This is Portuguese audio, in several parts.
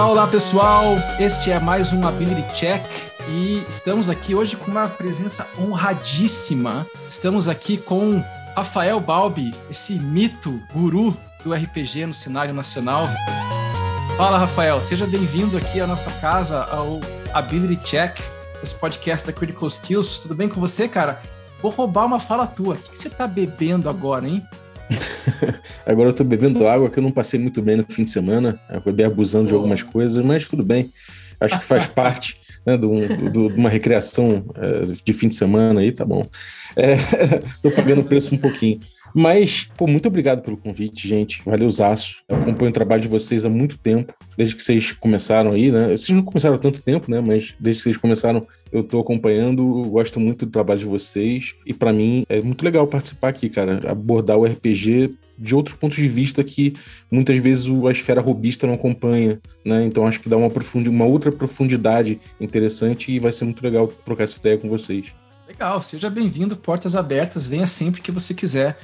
Olá, olá pessoal! Este é mais um Ability Check e estamos aqui hoje com uma presença honradíssima. Estamos aqui com Rafael Balbi, esse mito, guru do RPG no cenário nacional. Fala, Rafael, seja bem-vindo aqui à nossa casa, ao Ability Check, esse podcast da Critical Skills. Tudo bem com você, cara? Vou roubar uma fala tua. O que você tá bebendo agora, hein? Agora eu tô bebendo água que eu não passei muito bem no fim de semana. Acabei abusando de algumas coisas, mas tudo bem. Acho que faz parte né, de, um, de, uma recreação é, de fim de semana aí, tá bom. Estou é, pagando o preço um pouquinho. Mas, pô, muito obrigado pelo convite, gente. Valeu, Zaço. Eu acompanho o trabalho de vocês há muito tempo, desde que vocês começaram aí, né? Vocês não começaram há tanto tempo, né? Mas desde que vocês começaram, eu tô acompanhando, gosto muito do trabalho de vocês. E para mim é muito legal participar aqui, cara. Abordar o RPG de outros pontos de vista que muitas vezes a esfera robista não acompanha, né? Então acho que dá uma, profundi uma outra profundidade interessante e vai ser muito legal trocar essa ideia com vocês. Legal, seja bem-vindo, portas abertas, venha sempre que você quiser.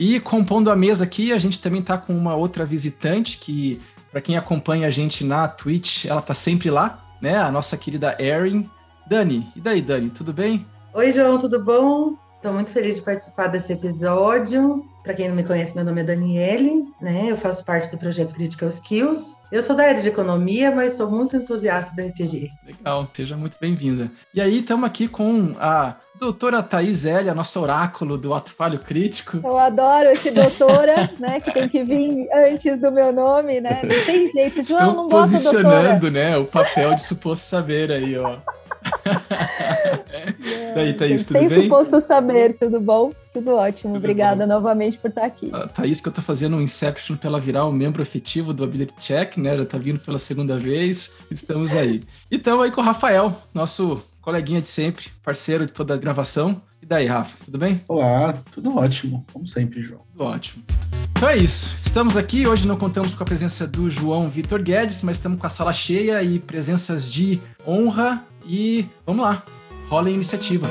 E compondo a mesa aqui, a gente também está com uma outra visitante que, para quem acompanha a gente na Twitch, ela está sempre lá, né? A nossa querida Erin. Dani, e daí, Dani, tudo bem? Oi, João, tudo bom? Estou muito feliz de participar desse episódio. Para quem não me conhece, meu nome é Daniele, né? Eu faço parte do projeto Critical Skills. Eu sou da área de economia, mas sou muito entusiasta do RPG. Legal, seja muito bem-vinda. E aí, estamos aqui com a doutora Thaís L, a nossa oráculo do ato falho crítico. Eu adoro esse doutora, né, que tem que vir antes do meu nome, né? Não tem jeito, João, Estão não posicionando, né, o papel de suposto saber aí, ó. Daí, Thaís, tudo Sem bem? suposto saber, tudo bom? Tudo ótimo, tudo obrigada bom. novamente por estar aqui. A Thaís, que eu tô fazendo um Inception pra ela virar um membro efetivo do Ability Check, né? Já tá vindo pela segunda vez, estamos aí. E estamos aí com o Rafael, nosso coleguinha de sempre, parceiro de toda a gravação. E daí, Rafa, tudo bem? Olá, tudo ótimo, como sempre, João. Tudo ótimo. Então é isso. Estamos aqui. Hoje não contamos com a presença do João Vitor Guedes, mas estamos com a sala cheia e presenças de honra. E vamos lá, rola a iniciativa.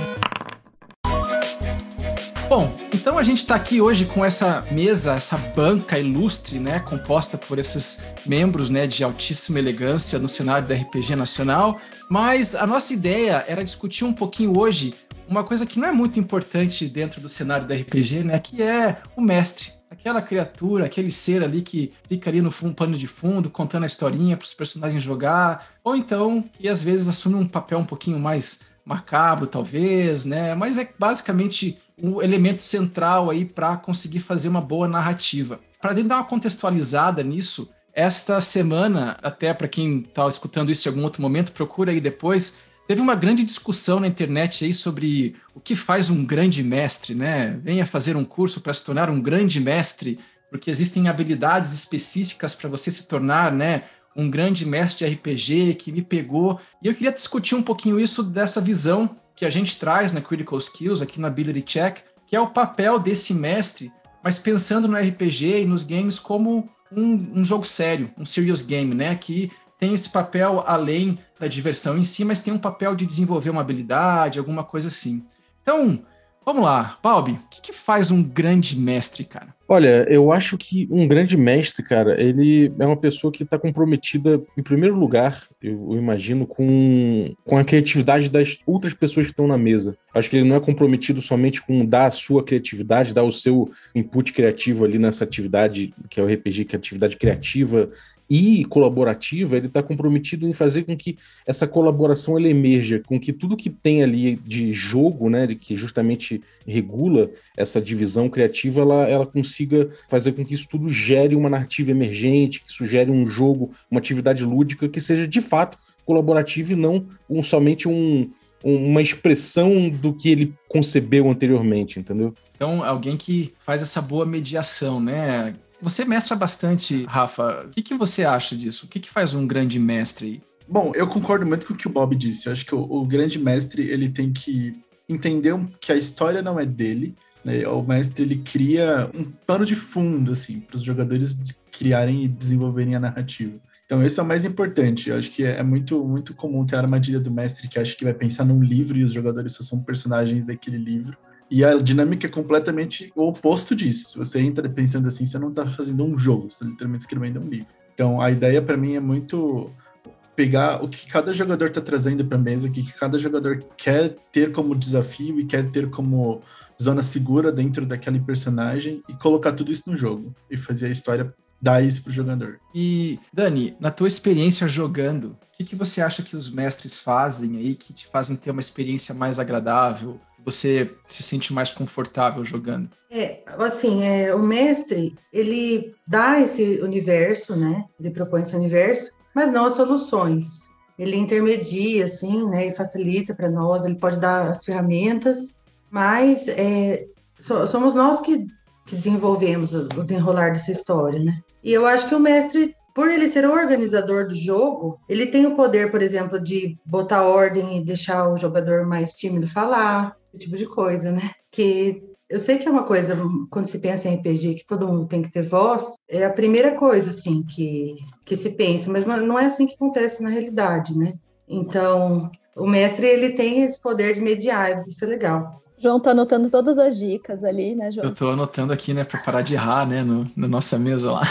Bom, então a gente está aqui hoje com essa mesa, essa banca ilustre, né, composta por esses membros, né, de altíssima elegância no cenário da RPG nacional. Mas a nossa ideia era discutir um pouquinho hoje uma coisa que não é muito importante dentro do cenário da RPG, né, que é o mestre. Aquela criatura, aquele ser ali que fica ali no fundo, pano de fundo, contando a historinha para os personagens jogar, ou então que às vezes assume um papel um pouquinho mais macabro, talvez, né? Mas é basicamente um elemento central aí para conseguir fazer uma boa narrativa. Para dar uma contextualizada nisso, esta semana, até para quem está escutando isso em algum outro momento, procura aí depois. Teve uma grande discussão na internet aí sobre o que faz um grande mestre, né? Venha fazer um curso para se tornar um grande mestre, porque existem habilidades específicas para você se tornar, né? Um grande mestre de RPG que me pegou. E eu queria discutir um pouquinho isso dessa visão que a gente traz na Critical Skills, aqui na Ability Check, que é o papel desse mestre, mas pensando no RPG e nos games como um, um jogo sério, um serious game, né? Que tem esse papel além da diversão em si, mas tem um papel de desenvolver uma habilidade, alguma coisa assim. Então, vamos lá, Balbi, o que, que faz um grande mestre, cara? Olha, eu acho que um grande mestre, cara, ele é uma pessoa que está comprometida, em primeiro lugar, eu, eu, imagino, com, com a criatividade das outras pessoas que estão na mesa. Acho que ele não é comprometido somente com dar a sua criatividade, dar o seu input criativo ali nessa atividade, que é o RPG, que é atividade criativa e colaborativa, ele está comprometido em fazer com que essa colaboração ele emerja, com que tudo que tem ali de jogo, né, que justamente regula essa divisão criativa, ela, ela consiga fazer com que isso tudo gere uma narrativa emergente, que isso gere um jogo, uma atividade lúdica que seja de fato colaborativa e não um, somente um, uma expressão do que ele concebeu anteriormente, entendeu? Então, alguém que faz essa boa mediação, né? Você mestra bastante, Rafa. O que, que você acha disso? O que, que faz um grande mestre? Bom, eu concordo muito com o que o Bob disse. Eu acho que o, o grande mestre ele tem que entender que a história não é dele. Né? O mestre ele cria um pano de fundo assim para os jogadores criarem e desenvolverem a narrativa. Então esse é o mais importante. Eu acho que é, é muito muito comum ter a armadilha do mestre que acha que vai pensar num livro e os jogadores só são personagens daquele livro. E a dinâmica é completamente o oposto disso. Se você entra pensando assim, você não está fazendo um jogo, você está literalmente escrevendo um livro. Então, a ideia para mim é muito pegar o que cada jogador está trazendo para a mesa, o que cada jogador quer ter como desafio e quer ter como zona segura dentro daquele personagem e colocar tudo isso no jogo e fazer a história dar isso pro jogador. E, Dani, na tua experiência jogando, o que, que você acha que os mestres fazem aí que te fazem ter uma experiência mais agradável? Você se sente mais confortável jogando? É, assim, é, o mestre, ele dá esse universo, né? Ele propõe esse universo, mas não as soluções. Ele intermedia, assim, né? E facilita para nós, ele pode dar as ferramentas, mas é, somos nós que, que desenvolvemos o desenrolar dessa história, né? E eu acho que o mestre, por ele ser o organizador do jogo, ele tem o poder, por exemplo, de botar ordem e deixar o jogador mais tímido falar, esse tipo de coisa, né? Que eu sei que é uma coisa, quando se pensa em RPG, que todo mundo tem que ter voz, é a primeira coisa, assim, que, que se pensa, mas não é assim que acontece na realidade, né? Então, o mestre, ele tem esse poder de mediar, isso é legal. João tá anotando todas as dicas ali, né, João? Eu tô anotando aqui, né, para parar de errar, né, no, na nossa mesa lá.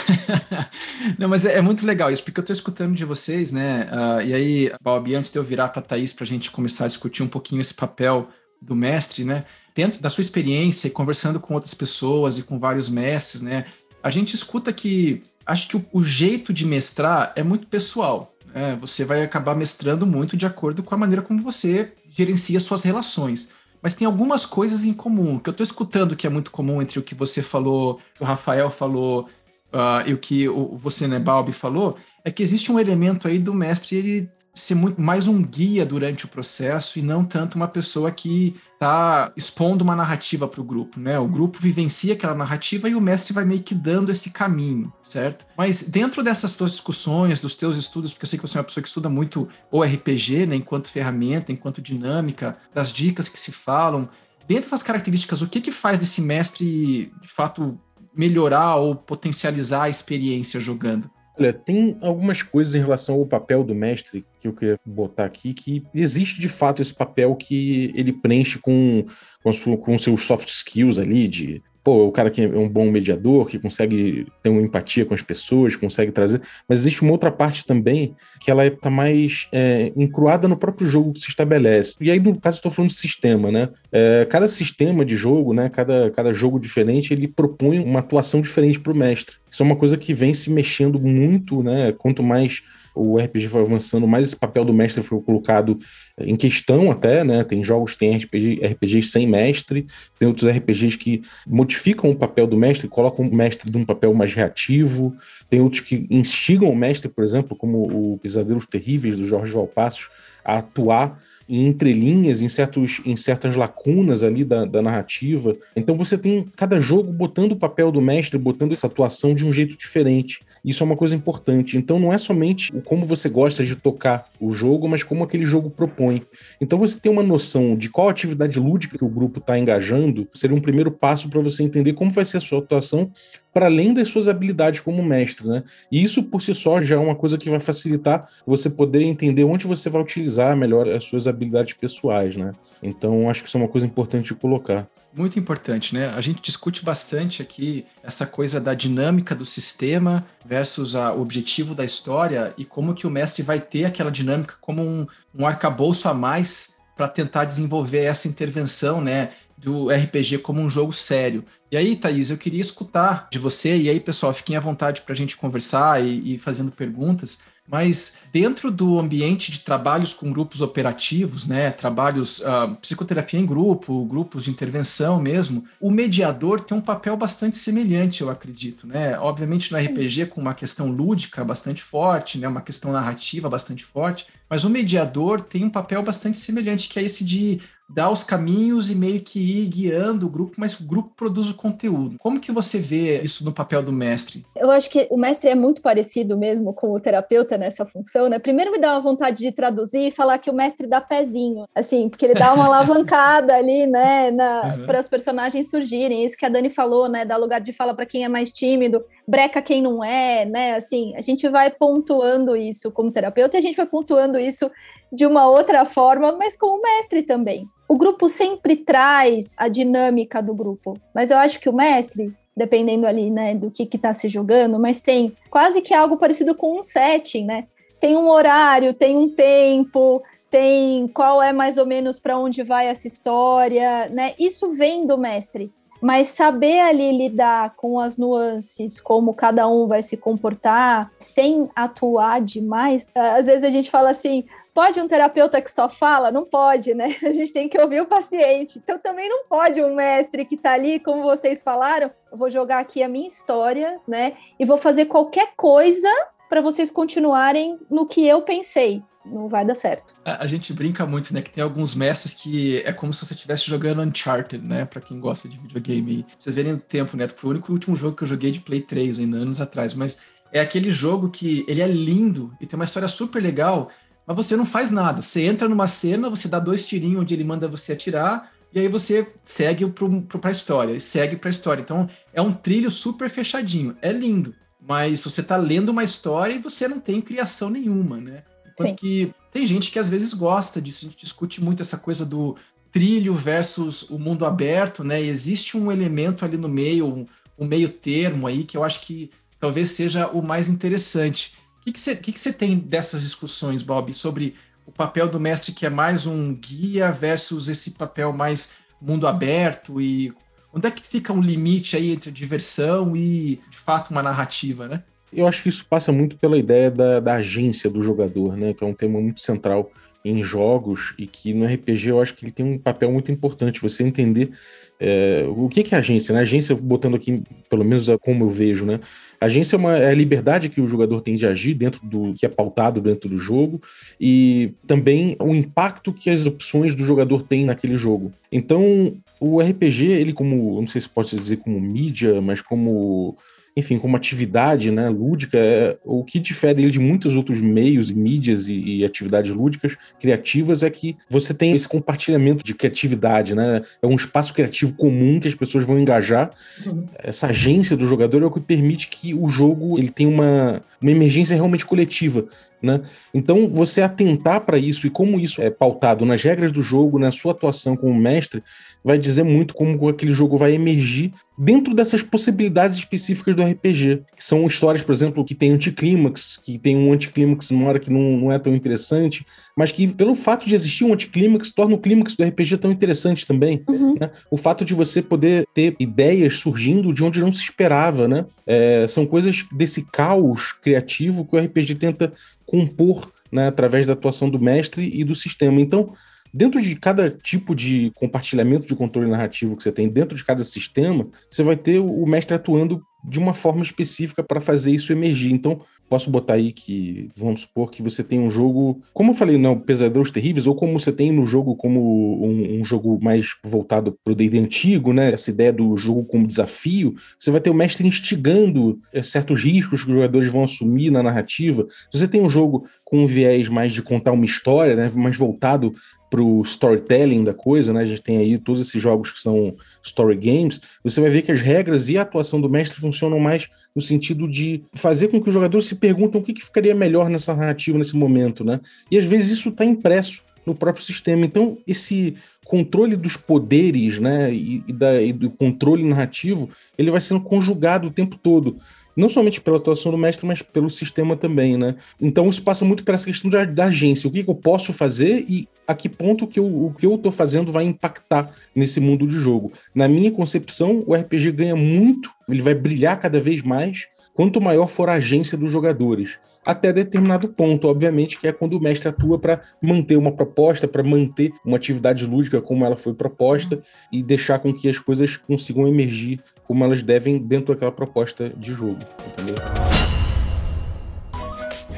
Não, mas é, é, muito legal isso, porque eu tô escutando de vocês, né, uh, e aí, Bob, antes de eu virar para Thaís para a gente começar a discutir um pouquinho esse papel do mestre, né, dentro da sua experiência e conversando com outras pessoas e com vários mestres, né, a gente escuta que acho que o, o jeito de mestrar é muito pessoal. Né? Você vai acabar mestrando muito de acordo com a maneira como você gerencia suas relações mas tem algumas coisas em comum, que eu estou escutando que é muito comum entre o que você falou, que o Rafael falou uh, e o que o, você, né, Balbi, falou, é que existe um elemento aí do mestre ele ser muito mais um guia durante o processo e não tanto uma pessoa que está expondo uma narrativa para o grupo, né? O grupo vivencia aquela narrativa e o mestre vai meio que dando esse caminho, certo? Mas dentro dessas tuas discussões, dos teus estudos, porque eu sei que você é uma pessoa que estuda muito o RPG, né? Enquanto ferramenta, enquanto dinâmica, das dicas que se falam, dentro dessas características, o que que faz desse mestre, de fato, melhorar ou potencializar a experiência jogando? Olha, tem algumas coisas em relação ao papel do mestre que eu queria botar aqui, que existe de fato esse papel que ele preenche com, com, sua, com seus soft skills ali, de pô, o cara que é um bom mediador, que consegue ter uma empatia com as pessoas, consegue trazer. Mas existe uma outra parte também que ela está mais é, encruada no próprio jogo que se estabelece. E aí, no caso, estou falando de sistema, né? É, cada sistema de jogo, né? Cada, cada jogo diferente, ele propõe uma atuação diferente para o mestre. Isso é uma coisa que vem se mexendo muito, né? Quanto mais o RPG foi avançando, mais esse papel do mestre foi colocado em questão até, né? Tem jogos tem RPG, RPGs sem mestre, tem outros RPGs que modificam o papel do mestre, colocam o mestre de um papel mais reativo, tem outros que instigam o mestre, por exemplo, como o Pesadelos Terríveis do Jorge Valpassos, a atuar em entrelinhas, em, certos, em certas lacunas ali da, da narrativa. Então você tem cada jogo botando o papel do mestre, botando essa atuação de um jeito diferente. Isso é uma coisa importante. Então não é somente o como você gosta de tocar o jogo, mas como aquele jogo propõe. Então você tem uma noção de qual atividade lúdica que o grupo está engajando, seria um primeiro passo para você entender como vai ser a sua atuação para além das suas habilidades como mestre, né? E isso por si só já é uma coisa que vai facilitar você poder entender onde você vai utilizar melhor as suas habilidades pessoais, né? Então acho que isso é uma coisa importante de colocar. Muito importante, né? A gente discute bastante aqui essa coisa da dinâmica do sistema versus o objetivo da história e como que o mestre vai ter aquela dinâmica como um, um arcabouço a mais para tentar desenvolver essa intervenção, né? Do RPG como um jogo sério. E aí, Thaís, eu queria escutar de você, e aí, pessoal, fiquem à vontade para a gente conversar e, e fazendo perguntas. Mas dentro do ambiente de trabalhos com grupos operativos, né, trabalhos, uh, psicoterapia em grupo, grupos de intervenção mesmo, o mediador tem um papel bastante semelhante, eu acredito, né? Obviamente no RPG com uma questão lúdica bastante forte, né, uma questão narrativa bastante forte, mas o mediador tem um papel bastante semelhante, que é esse de dar os caminhos e meio que ir guiando o grupo, mas o grupo produz o conteúdo. Como que você vê isso no papel do mestre? Eu acho que o mestre é muito parecido mesmo com o terapeuta nessa função, né? Primeiro me dá uma vontade de traduzir e falar que o mestre dá pezinho, assim, porque ele dá uma alavancada ali, né, uhum. para os personagens surgirem. Isso que a Dani falou, né, dá lugar de fala para quem é mais tímido, breca quem não é, né? Assim, a gente vai pontuando isso como terapeuta e a gente vai pontuando isso de uma outra forma, mas com o mestre também. O grupo sempre traz a dinâmica do grupo, mas eu acho que o mestre, dependendo ali, né, do que está se jogando, mas tem quase que algo parecido com um setting, né? tem um horário, tem um tempo, tem qual é mais ou menos para onde vai essa história, né? Isso vem do mestre. Mas saber ali lidar com as nuances, como cada um vai se comportar, sem atuar demais. Às vezes a gente fala assim: pode um terapeuta que só fala? Não pode, né? A gente tem que ouvir o paciente. Então também não pode um mestre que está ali, como vocês falaram, vou jogar aqui a minha história, né? E vou fazer qualquer coisa para vocês continuarem no que eu pensei não vai dar certo. A, a, gente brinca muito, né? Que tem alguns mestres que é como se você estivesse jogando Uncharted, né? Pra quem gosta de videogame. Vocês verem o tempo, né? Porque foi o único último jogo que eu joguei de Play 3 ainda, anos atrás. Mas é aquele jogo que ele é lindo e tem uma história super legal, mas você não faz nada. Você entra numa cena, você dá dois tirinhos onde ele manda você atirar, e aí você segue pro, pra história, e segue pra história. Então é um trilho super fechadinho. É lindo. Mas você tá lendo uma história e você não tem criação nenhuma, né? Tanto Sim. que tem gente que às vezes gosta disso, a gente discute muito essa coisa do trilho versus o mundo aberto, né? E existe um elemento ali no meio, um, um, meio termo aí, que eu acho que talvez seja o mais interessante. O que você que que que tem dessas discussões, Bob, sobre o papel do mestre que é mais um guia versus esse papel mais mundo aberto e onde é que fica um limite aí entre diversão e, de fato, uma narrativa, né? Eu acho que isso passa muito pela ideia da, da agência do jogador, né? Que é um tema muito central em jogos e que no RPG eu acho que ele tem um papel muito importante. Você entender é, o que, é agência, né? Agência, botando aqui, pelo menos é como eu vejo, né? Agência é, uma, é a liberdade que o jogador tem de agir dentro do que é pautado dentro do jogo e também o impacto que as opções do jogador têm naquele jogo. Então, o RPG, ele como, não sei se pode dizer como mídia, mas como enfim, como atividade né, lúdica, é, o que difere ele de muitos outros meios, mídias e, e, atividades lúdicas criativas é que você tem esse compartilhamento de criatividade, né? É um espaço criativo comum que as pessoas vão engajar. Uhum. Essa agência do jogador é o que permite que o jogo ele tenha uma, uma emergência realmente coletiva. Né? Então, você atentar para isso e como isso é pautado nas regras do jogo, na sua atuação como mestre, vai dizer muito como aquele jogo vai emergir dentro dessas possibilidades específicas do RPG, que são histórias, por exemplo, que tem anticlímax, que tem um anticlímax numa hora que não, não é tão interessante, mas que pelo fato de existir um anticlímax torna o clímax do RPG tão interessante também. Uhum. Né? O fato de você poder ter ideias surgindo de onde não se esperava, né? É, são coisas desse caos criativo que o RPG tenta compor né, através da atuação do mestre e do sistema. Então, dentro de cada tipo de compartilhamento de controle narrativo que você tem, dentro de cada sistema, você vai ter o mestre atuando de uma forma específica para fazer isso emergir. Então, posso botar aí que, vamos supor que você tem um jogo, como eu falei, não, Pesadelos Terríveis, ou como você tem no jogo como um, um jogo mais voltado para o D&D antigo, né, essa ideia do jogo como desafio, você vai ter o mestre instigando é, certos riscos que os jogadores vão assumir na narrativa. Se você tem um jogo com um viés mais de contar uma história, né, mais voltado para o storytelling da coisa, né? A gente tem aí todos esses jogos que são story games. Você vai ver que as regras e a atuação do mestre funcionam mais no sentido de fazer com que os jogadores se perguntem o que, que ficaria melhor nessa narrativa nesse momento, né? E às vezes isso está impresso no próprio sistema. Então, esse controle dos poderes, né, e, e, da, e do controle narrativo, ele vai sendo conjugado o tempo todo não somente pela atuação do mestre, mas pelo sistema também, né? Então isso passa muito por essa questão da, da agência, o que, que, eu posso fazer e a que ponto que eu, o que eu estou fazendo vai impactar nesse mundo de jogo. Na minha concepção, o RPG ganha muito, ele vai brilhar cada vez mais quanto maior for a agência dos jogadores. Até determinado ponto, obviamente, que é quando o mestre atua para manter uma proposta, para manter uma atividade lúdica como ela foi proposta e deixar com que as coisas consigam emergir como elas devem dentro daquela proposta de jogo, entendeu?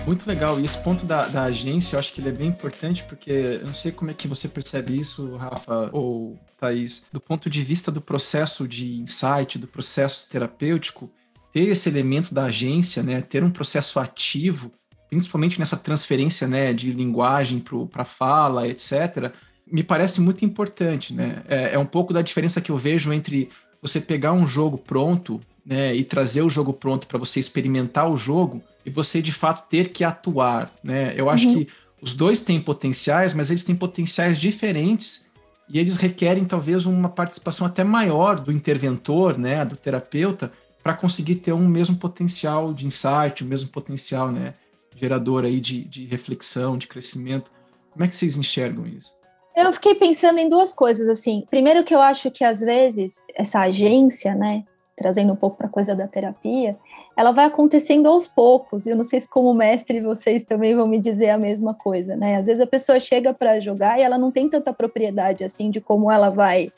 Muito legal. E esse ponto da, da, agência, eu acho que ele é bem importante, porque eu não sei como é que você percebe isso, Rafa ou Thaís, do ponto de vista do processo de insight, do processo terapêutico, ter esse elemento da agência, né, ter um processo ativo, principalmente nessa transferência né, de linguagem para fala, etc., me parece muito importante. Né? É, é, um pouco da diferença que eu vejo entre você pegar um jogo pronto né, e trazer o jogo pronto para você experimentar o jogo e você de fato ter que atuar. Né? Eu acho uhum. que os dois têm potenciais, mas eles têm potenciais diferentes e eles requerem talvez uma participação até maior do interventor, né, do terapeuta, para conseguir ter um mesmo potencial de insight, o mesmo potencial, né, gerador aí de, de reflexão, de crescimento. Como é que vocês enxergam isso? Eu fiquei pensando em duas coisas, assim. Primeiro que eu acho que às vezes essa agência, né, trazendo um pouco para a coisa da terapia, ela vai acontecendo aos poucos. Eu não sei se como mestre vocês também vão me dizer a mesma coisa, né? Às vezes a pessoa chega para jogar e ela não tem tanta propriedade assim de como ela vai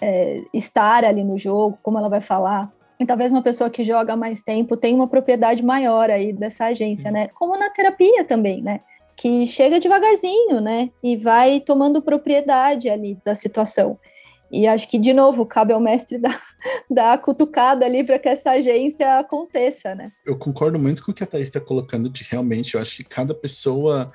é, estar ali no jogo, como ela vai falar. E talvez uma pessoa que joga mais tempo tenha uma propriedade maior aí dessa agência, né? Como na terapia também, né? Que chega devagarzinho, né? E vai tomando propriedade ali da situação. E acho que, de novo, cabe ao mestre dar, dar a cutucada ali para que essa agência aconteça, né? Eu concordo muito com o que a Thaís está colocando de realmente, eu acho que cada pessoa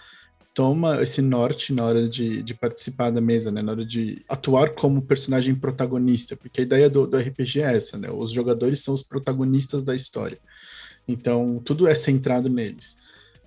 toma esse norte na hora de, de participar da mesa, né? Na hora de atuar como personagem protagonista, porque a ideia do, do RPG é essa, né? Os jogadores são os protagonistas da história. Então, tudo é centrado neles.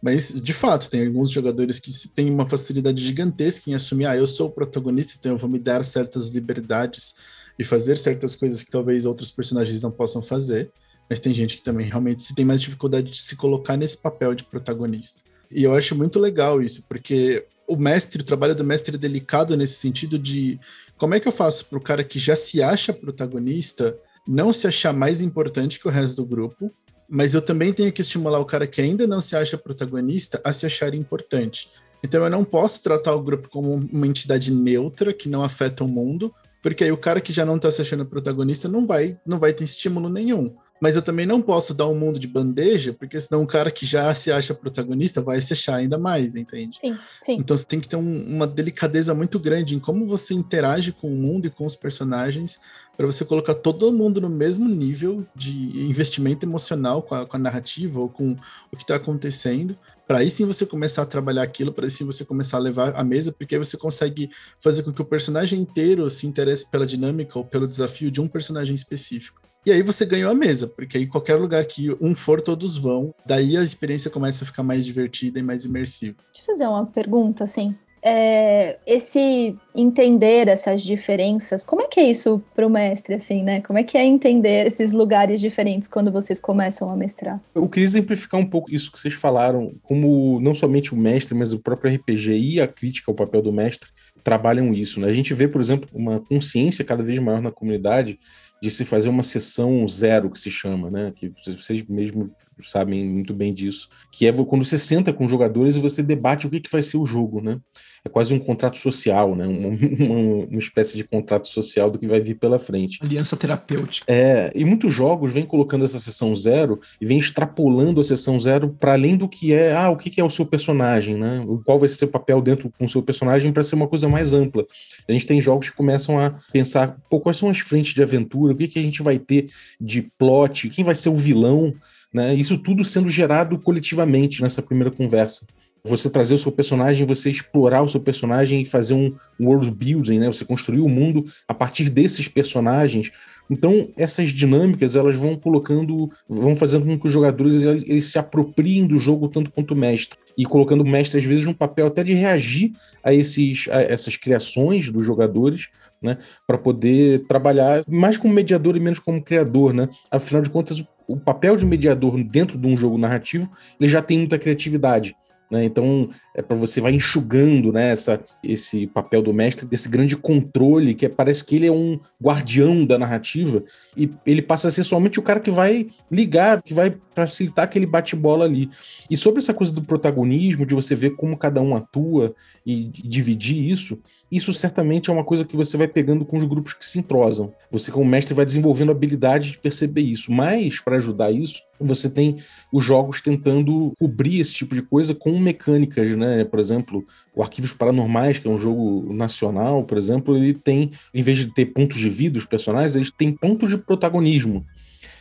Mas, de fato, tem alguns jogadores que têm uma facilidade gigantesca em assumir, ah, eu sou o protagonista, então eu vou me dar certas liberdades e fazer certas coisas que talvez outros personagens não possam fazer. Mas tem gente que também realmente tem mais dificuldade de se colocar nesse papel de protagonista. E eu acho muito legal isso, porque o mestre, o trabalho do mestre é delicado nesse sentido de como é que eu faço para o cara que já se acha protagonista não se achar mais importante que o resto do grupo, mas eu também tenho que estimular o cara que ainda não se acha protagonista a se achar importante. Então eu não posso tratar o grupo como uma entidade neutra que não afeta o mundo, porque aí o cara que já não está se achando protagonista não vai, não vai ter estímulo nenhum mas eu também não posso dar um mundo de bandeja, porque senão o cara que já se acha protagonista vai se achar ainda mais, entende? Sim, sim. Então você tem que ter um, uma delicadeza muito grande em como você interage com o mundo e com os personagens para você colocar todo mundo no mesmo nível de investimento emocional com a, com a narrativa ou com o que está acontecendo, para aí sim você começar a trabalhar aquilo, para aí sim você começar a levar a mesa, porque aí você consegue fazer com que o personagem inteiro se interesse pela dinâmica ou pelo desafio de um personagem específico. E aí você ganhou a mesa, porque aí qualquer lugar que um for, todos vão. Daí a experiência começa a ficar mais divertida e mais imersiva. Deixa eu fazer uma pergunta, assim. É, esse entender essas diferenças, como é que é isso para o mestre, assim, né? Como é que é entender esses lugares diferentes quando vocês começam a mestrar? Eu queria exemplificar um pouco isso que vocês falaram, como não somente o mestre, mas o próprio RPG e a crítica ao papel do mestre trabalham isso, né? A gente vê, por exemplo, uma consciência cada vez maior na comunidade de se fazer uma sessão zero, que se chama, né? Que vocês mesmo sabem muito bem disso. Que é quando você senta com jogadores e você debate o que, que vai ser o jogo, né? é quase um contrato social, né? Uma, uma, uma, espécie de contrato social do que vai vir pela frente. Aliança terapêutica. É, e muitos jogos vêm colocando essa sessão zero e vêm extrapolando a sessão zero para além do que é, ah, o que, que é o seu personagem, né? Qual vai ser seu papel dentro com o seu personagem para ser uma coisa mais ampla. A gente tem jogos que começam a pensar, pô, quais são as frentes de aventura, o que, que a gente vai ter de plot, quem vai ser o vilão, né? Isso tudo sendo gerado coletivamente nessa primeira conversa você trazer o seu personagem, você explorar o seu personagem e fazer um world building, né? Você construir o mundo a partir desses personagens. Então, essas dinâmicas, elas vão colocando, vão fazendo com que os jogadores eles se apropriem do jogo tanto quanto o mestre. E colocando o mestre, às vezes, num papel até de reagir a, esses, a essas criações dos jogadores, né? Para poder trabalhar mais como mediador e menos como criador, né? Afinal de contas, o papel de mediador dentro de um jogo narrativo, ele já tem muita criatividade. Né? Então, é para você vai enxugando né, essa, esse papel do mestre, desse grande controle, que é, parece que ele é um guardião da narrativa, e ele passa a ser somente o cara que vai ligar, que vai facilitar aquele bate-bola ali. E sobre essa coisa do protagonismo, de você ver como cada um atua e dividir isso, isso certamente é uma coisa que você vai pegando com os grupos que se entrosam. Você, como mestre, vai desenvolvendo a habilidade de perceber isso. Mas, para ajudar isso, você tem os jogos tentando cobrir esse tipo de coisa com mecânicas, né? Por exemplo, o Arquivos Paranormais, que é um jogo nacional, por exemplo, ele tem, em vez de ter pontos de vida dos personagens, eles têm pontos de protagonismo.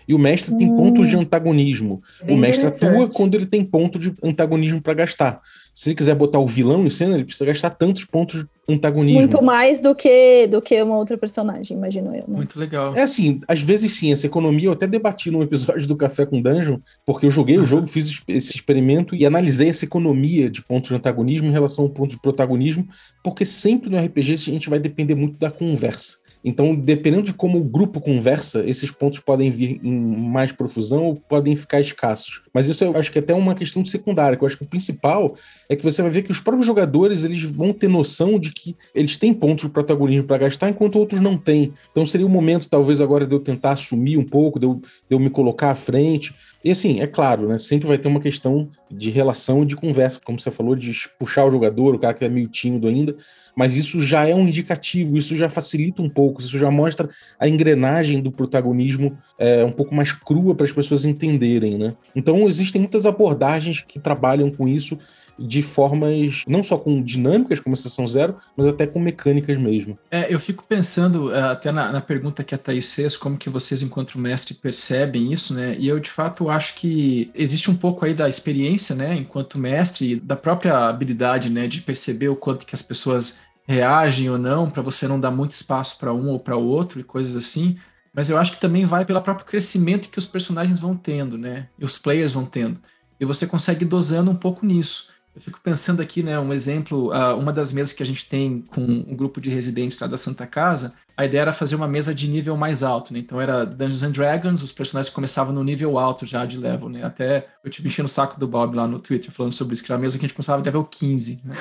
E o mestre hum. tem pontos de antagonismo. O mestre atua quando ele tem ponto de antagonismo para gastar. Se ele quiser botar o vilão em cena, ele precisa gastar tantos pontos antagonismo. Muito mais do que, do que uma outra personagem, imagino eu. Né? Muito legal. É assim, às vezes sim, essa economia eu até debati num episódio do Café com Dungeon, porque eu joguei uhum. o jogo, fiz esse experimento e analisei essa economia de pontos de antagonismo em relação ao ponto de protagonismo, porque sempre no RPG a gente vai depender muito da conversa. Então, dependendo de como o grupo conversa, esses pontos podem vir em mais profusão ou podem ficar escassos. Mas isso eu acho que é até uma questão secundária, que eu acho que o principal é que você vai ver que os próprios jogadores eles vão ter noção de que eles têm pontos de protagonismo para gastar, enquanto outros não têm. Então seria o momento, talvez, agora de eu tentar assumir um pouco, de eu, de eu me colocar à frente. E assim, é claro, né? Sempre vai ter uma questão de relação e de conversa, como você falou, de puxar o jogador, o cara que é meio tímido ainda mas isso já é um indicativo, isso já facilita um pouco, isso já mostra a engrenagem do protagonismo é, um pouco mais crua para as pessoas entenderem, né? Então existem muitas abordagens que trabalham com isso de formas não só com dinâmicas como a sessão zero, mas até com mecânicas mesmo. É, eu fico pensando é, até na, na, pergunta que a Thaís fez, como que vocês enquanto mestre percebem isso, né? E eu de fato acho que existe um pouco aí da experiência, né, enquanto mestre, da própria habilidade, né, de perceber o quanto que as pessoas reagem ou não, para você não dar muito espaço para um ou para outro e coisas assim. Mas eu acho que também vai pelo próprio crescimento que os personagens vão tendo, né? E os players vão tendo. E você consegue dosando um pouco nisso. Eu fico pensando aqui, né, um exemplo, uh, uma das mesas que a gente tem com um grupo de residentes lá da Santa Casa, a ideia era fazer uma mesa de nível mais alto, né? Então era Dungeons and Dragons, os personagens começavam no nível alto já de level, né? Até eu tive enchendo o saco do Bob lá no Twitter falando sobre isso, que era uma mesa que a gente começava no level 15, né?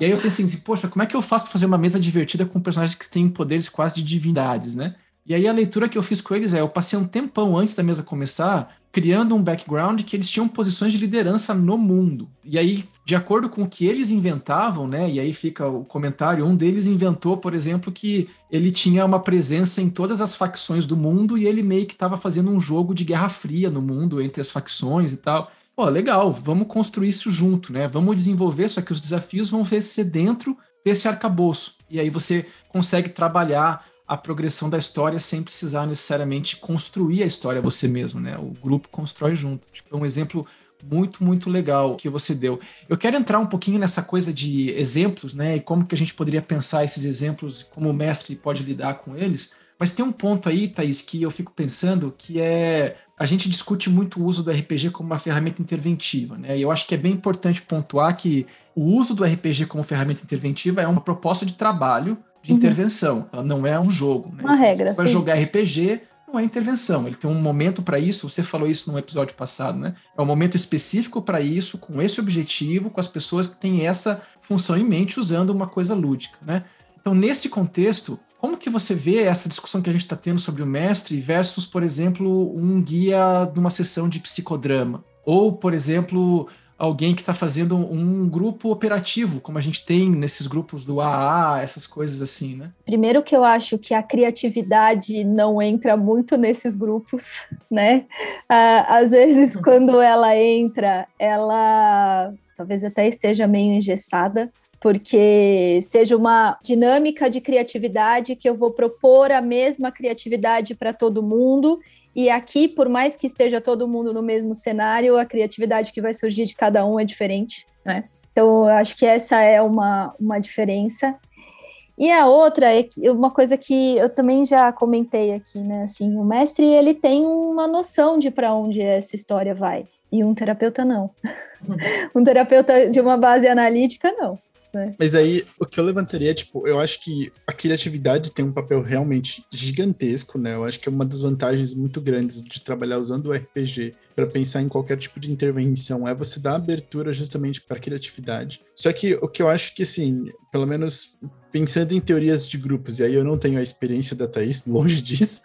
E aí eu pensei assim, poxa, como é que eu faço para fazer uma mesa divertida com personagens que têm poderes quase de divindades, né? E aí a leitura que eu fiz com eles é, eu passei um tempão antes da mesa começar criando um background que eles tinham posições de liderança no mundo. E aí, de acordo com o que eles inventavam, né? E aí fica o comentário, um deles inventou, por exemplo, que ele tinha uma presença em todas as facções do mundo e ele meio que estava fazendo um jogo de guerra fria no mundo entre as facções e tal. Pô, legal, vamos construir isso junto, né? Vamos desenvolver, só que os desafios vão ser dentro desse arcabouço. E aí você consegue trabalhar a progressão da história sem precisar necessariamente construir a história você mesmo, né? O grupo constrói junto. É um exemplo muito, muito legal que você deu. Eu quero entrar um pouquinho nessa coisa de exemplos, né? E como que a gente poderia pensar esses exemplos, como o mestre pode lidar com eles. Mas tem um ponto aí, Thaís, que eu fico pensando que é. A gente discute muito o uso do RPG como uma ferramenta interventiva, né? E eu acho que é bem importante pontuar que o uso do RPG como ferramenta interventiva é uma proposta de trabalho de uhum. intervenção. Ela não é um jogo. Né? Uma regra. Você vai jogar RPG, não é intervenção. Ele tem um momento para isso. Você falou isso no episódio passado, né? É um momento específico para isso, com esse objetivo, com as pessoas que têm essa função em mente, usando uma coisa lúdica, né? Então, nesse contexto, como que você vê essa discussão que a gente está tendo sobre o mestre versus, por exemplo, um guia de uma sessão de psicodrama? Ou, por exemplo, alguém que está fazendo um grupo operativo, como a gente tem nesses grupos do AA, essas coisas assim, né? Primeiro que eu acho que a criatividade não entra muito nesses grupos, né? Ah, às vezes, quando ela entra, ela talvez até esteja meio engessada, porque seja uma dinâmica de criatividade que eu vou propor a mesma criatividade para todo mundo e aqui, por mais que esteja todo mundo no mesmo cenário, a criatividade que vai surgir de cada um é diferente, né? Então, acho que essa é uma, uma diferença. E a outra é uma coisa que eu também já comentei aqui, né? Assim, o mestre ele tem uma noção de para onde essa história vai, e um terapeuta não. um terapeuta de uma base analítica não. Né? Mas aí, o que eu levantaria, tipo, eu acho que a criatividade tem um papel realmente gigantesco, né? Eu acho que é uma das vantagens muito grandes de trabalhar usando o RPG para pensar em qualquer tipo de intervenção é você dar abertura justamente para a criatividade. Só que o que eu acho que, assim, pelo menos pensando em teorias de grupos, e aí eu não tenho a experiência da Thaís, longe disso,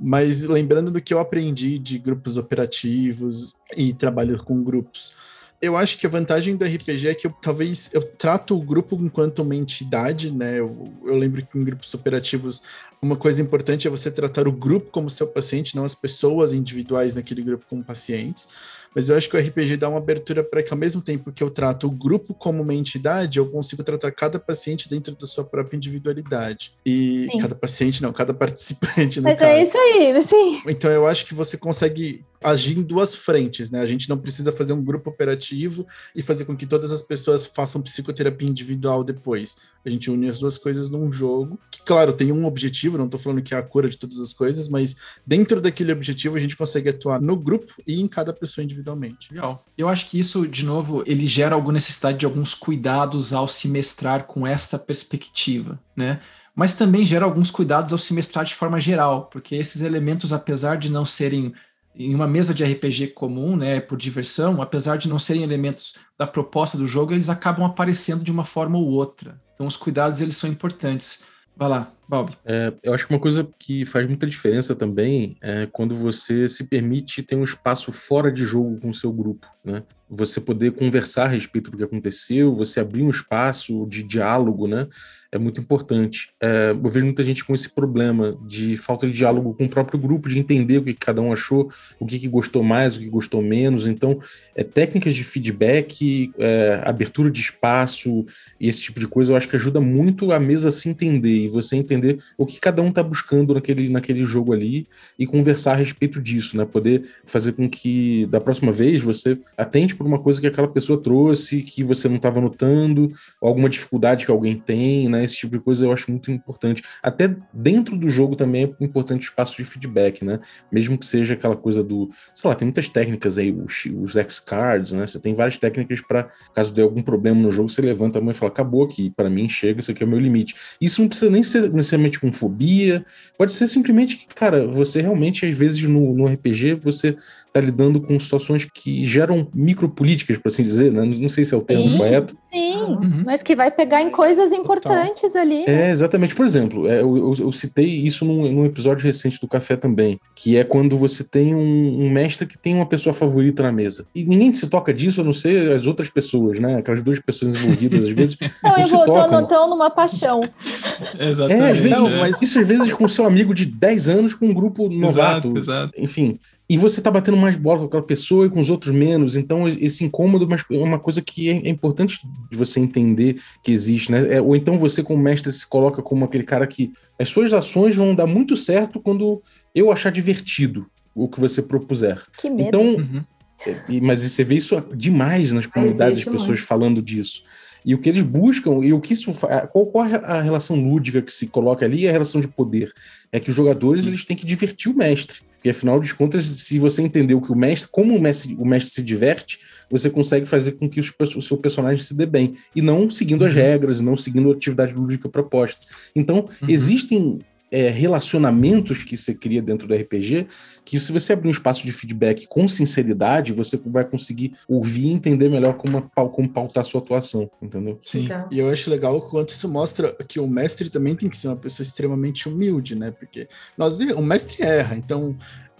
mas lembrando do que eu aprendi de grupos operativos e trabalho com grupos eu acho que a vantagem do RPG é que eu talvez eu trato o grupo enquanto uma entidade, né? Eu, eu, lembro que em grupos operativos uma coisa importante é você tratar o grupo como seu paciente, não as pessoas individuais naquele grupo como pacientes. Mas eu acho que o RPG dá uma abertura para que, ao mesmo tempo que eu trato o grupo como uma entidade, eu consigo tratar cada paciente dentro da sua própria individualidade. E sim. cada paciente, não, cada participante. Mas é caso. é isso aí, sim. Então eu acho que você consegue agir em duas frentes, né? A gente não precisa fazer um grupo operativo e fazer com que todas as pessoas façam psicoterapia individual depois. A gente une as duas coisas num jogo, que, claro, tem um objetivo, não estou falando que é a cura de todas as coisas, mas dentro daquele objetivo a gente consegue atuar no grupo e em cada pessoa individualmente. Legal. Eu acho que isso, de novo, ele gera alguma necessidade de alguns cuidados ao se mestrar com esta perspectiva, né? Mas também gera alguns cuidados ao se mestrar de forma geral, porque esses elementos, apesar de não serem em uma mesa de RPG comum, né, por diversão, apesar de não serem elementos da proposta do jogo, eles acabam aparecendo de uma forma ou outra. Então os cuidados eles são importantes. Vai lá, Bob. É, eu acho que uma coisa que faz muita diferença também é quando você se permite ter um espaço fora de jogo com o seu grupo, né? Você poder conversar a respeito do que aconteceu, você abrir um espaço de diálogo, né? é muito importante. É, eu vejo muita gente com esse problema de falta de diálogo com o próprio grupo, de entender o que cada um achou, o que, que gostou mais, o que gostou menos. Então, é, técnicas de feedback, é, abertura de espaço e esse tipo de coisa, eu acho que ajuda muito a mesa a se entender e você entender o que cada um está buscando naquele, naquele jogo ali e conversar a respeito disso, né? Poder fazer com que da próxima vez você atente por uma coisa que aquela pessoa trouxe, que você não estava notando, alguma dificuldade que alguém tem, né? Esse tipo de coisa eu acho muito importante. Até dentro do jogo também é importante o espaço de feedback, né? Mesmo que seja aquela coisa do, sei lá, tem muitas técnicas aí, os, os X-Cards, né? Você tem várias técnicas para, caso dê algum problema no jogo, você levanta a mão e fala, acabou aqui, para mim chega, isso aqui é o meu limite. Isso não precisa nem ser necessariamente com fobia, pode ser simplesmente que, cara, você realmente, às vezes, no, no RPG, você tá lidando com situações que geram micropolíticas, por assim dizer, né? Não sei se é o termo sim, correto. Sim, uhum. mas que vai pegar em coisas importantes ali. Né? É, exatamente. Por exemplo, é, eu, eu, eu, citei isso num, num, episódio recente do Café também, que é quando você tem um, um, mestre que tem uma pessoa favorita na mesa. E ninguém se toca disso, a não ser as outras pessoas, né? Aquelas duas pessoas envolvidas, às vezes. não, eu vou, tô notando numa paixão. Exatamente. É, às vezes, não, mas... Isso às vezes com seu amigo de 10 anos com um grupo novato. Exato, exato. Enfim, e você tá batendo mais bola com aquela pessoa e com os outros menos. Então, esse incômodo é uma coisa que é, é importante de você entender que existe, né? É, ou então você, como mestre, se coloca como aquele cara que as suas ações vão dar muito certo quando eu achar divertido o que você propuser. Que medo. Então, uhum. É, mas você vê isso demais nas comunidades, as pessoas muito. falando disso. E o que eles buscam, e o que isso qual, qual é a relação lúdica que se coloca ali a relação de poder. É que os jogadores eles têm que divertir o mestre. Porque afinal de contas, se você entender o que o mestre, como o mestre, o mestre se diverte, você consegue fazer com que os, o seu personagem se dê bem. E não seguindo uhum. as regras, e não seguindo a atividade lúdica proposta. Então, uhum. existem é, relacionamentos que você cria dentro do RPG, que se você abrir um espaço de feedback com sinceridade, você vai conseguir ouvir e entender melhor como, como pautar a sua atuação, entendeu? Sim, e eu acho legal o quanto isso mostra que o mestre também tem que ser uma pessoa extremamente humilde, né? Porque nós, o mestre erra, então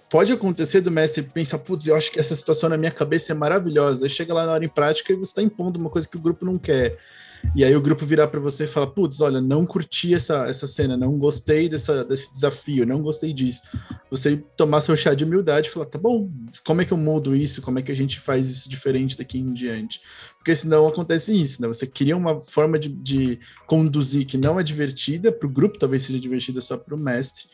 pode acontecer do mestre pensar, putz, eu acho que essa situação na minha cabeça é maravilhosa. Aí chega lá na hora em prática e você está impondo uma coisa que o grupo não quer. E aí o grupo virar para você e falar, putz, olha, não curti essa, essa cena, não gostei dessa, desse desafio, não gostei disso. Você tomar seu chá de humildade e falar, tá bom, como é que eu mudo isso? Como é que a gente faz isso diferente daqui em diante? Porque senão acontece isso, né? Você cria uma forma de, de conduzir que não é divertida, para o grupo talvez seja divertida só para o mestre,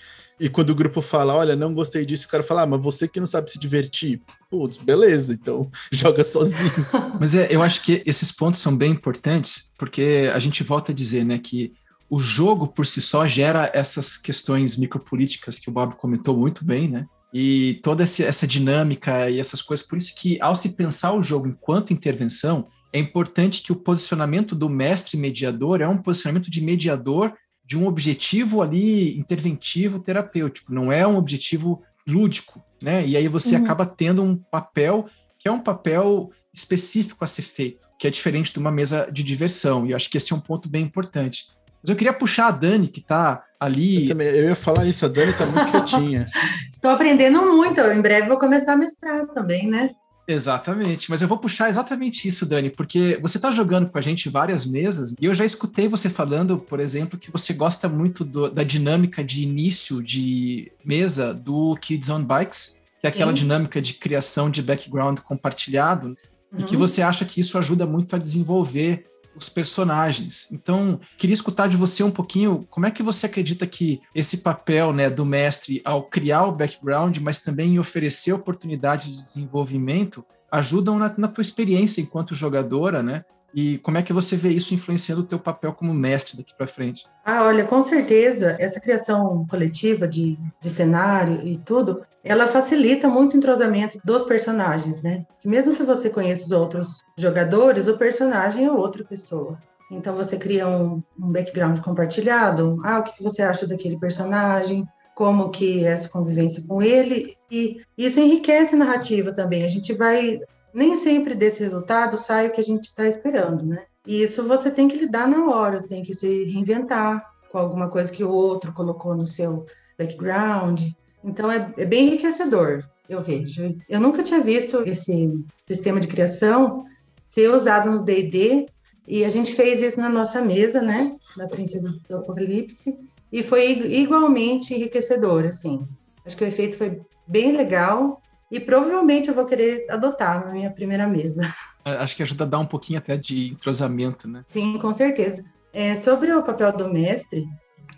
e quando o grupo fala, olha, não gostei disso, o cara fala, ah, mas você que não sabe se divertir. Putz, beleza, então joga sozinho. Mas é, eu acho que esses pontos são bem importantes, porque a gente volta a dizer, né, que o jogo por si só gera essas questões micropolíticas que o Bob comentou muito bem, né? E toda essa dinâmica e essas coisas. Por isso que, ao se pensar o jogo enquanto intervenção, é importante que o posicionamento do mestre mediador é um posicionamento de mediador de um objetivo ali interventivo terapêutico, não é um objetivo lúdico, né? E aí você uhum. acaba tendo um papel que é um papel específico a ser feito, que é diferente de uma mesa de diversão. E eu acho que esse é um ponto bem importante. Mas eu queria puxar a Dani, que está ali. Eu, também, eu ia falar isso, a Dani está muito quietinha. Estou aprendendo muito, em breve vou começar a mestrar também, né? Exatamente, mas eu vou puxar exatamente isso, Dani, porque você está jogando com a gente várias mesas e eu já escutei você falando, por exemplo, que você gosta muito do, da dinâmica de início de mesa do Kids on Bikes, que é aquela Sim. dinâmica de criação de background compartilhado, uhum. e que uhum. você acha que isso ajuda muito a desenvolver os personagens. Então, queria escutar de você um pouquinho como é que você acredita que esse papel né, do mestre ao criar o background, mas também em oferecer oportunidade de desenvolvimento, ajudam na, na tua experiência enquanto jogadora, né? E como é que você vê isso influenciando o teu papel como mestre daqui para frente? Ah, olha, com certeza, essa criação coletiva de, de cenário e tudo, ela facilita muito o entrosamento dos personagens, né? Mesmo que você conheça os outros jogadores, o personagem é outra pessoa. Então você cria um, um background compartilhado. Ah, o que você acha daquele personagem? como que é essa convivência com ele, e isso enriquece a narrativa também. A gente vai, nem sempre desse resultado sai o que a gente está esperando, né? E isso você tem que lidar na hora, tem que se reinventar com alguma coisa que o outro colocou no seu background. Então é, é bem enriquecedor, eu vejo. Eu nunca tinha visto esse sistema de criação ser usado no D&D e a gente fez isso na nossa mesa, né, da Princesa do Apocalipse. E foi igualmente enriquecedor, assim. Acho que o efeito foi bem legal e provavelmente eu vou querer adotar na minha primeira mesa. Acho que ajuda a dar um pouquinho até de entrosamento, né? Sim, com certeza. É, sobre o papel do mestre,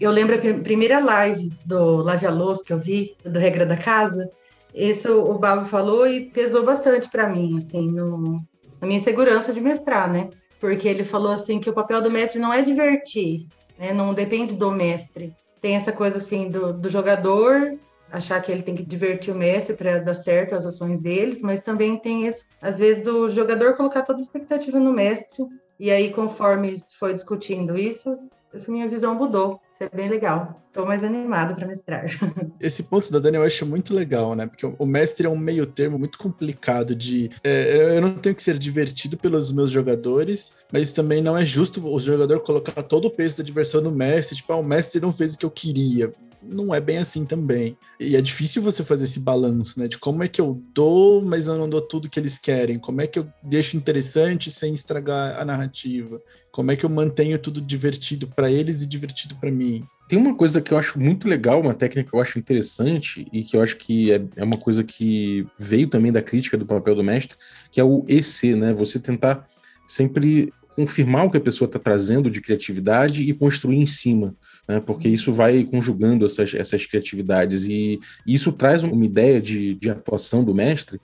eu lembro a primeira live do Live a Luz que eu vi, do Regra da Casa, isso o Babo falou e pesou bastante para mim, assim, no, na minha segurança de mestrar, né? Porque ele falou assim que o papel do mestre não é divertir, né? Não depende do mestre. Tem essa coisa assim do, do jogador achar que ele tem que divertir o mestre para dar certo as ações deles, mas também tem isso, às vezes, do jogador colocar toda a expectativa no mestre, e aí, conforme foi discutindo isso, essa minha visão mudou. Isso é bem legal. Estou mais animado para mestrar. Esse ponto da Dani eu acho muito legal, né? Porque o mestre é um meio termo muito complicado de. É, eu não tenho que ser divertido pelos meus jogadores, mas também não é justo o jogador colocar todo o peso da diversão no mestre. Tipo, ah, o mestre não fez o que eu queria não é bem assim também. E é difícil você fazer esse balanço, né? De como é que eu dou, mas eu não dou tudo que eles querem. Como é que eu deixo interessante sem estragar a narrativa? Como é que eu mantenho tudo divertido para eles e divertido para mim? Tem uma coisa que eu acho muito legal, uma técnica que eu acho interessante e que eu acho que é, é uma coisa que veio também da crítica do papel do mestre, que é o EC, né? Você tentar sempre confirmar o que a pessoa está trazendo de criatividade e construir em cima né? Porque isso vai conjugando essas, essas criatividades e isso traz uma ideia de, de atuação do mestre